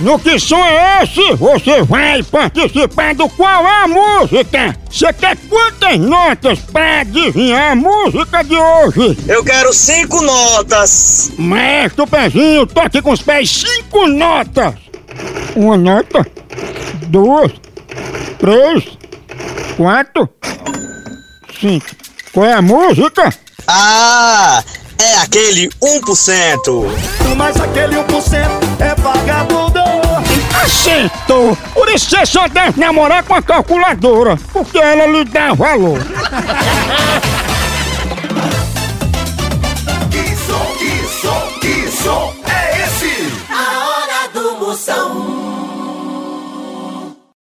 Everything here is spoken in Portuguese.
No que som é esse? Você vai participar do Qual é a Música? Você quer quantas notas pra adivinhar a música de hoje? Eu quero cinco notas. Mestre Pezinho, toque com os pés cinco notas. Uma nota, duas, três, quatro, cinco. Qual é a música? Ah, é aquele 1%. Mas aquele 1% é vagabundo. Acertou! Por isso você só deve namorar com a calculadora, porque ela lhe dá valor.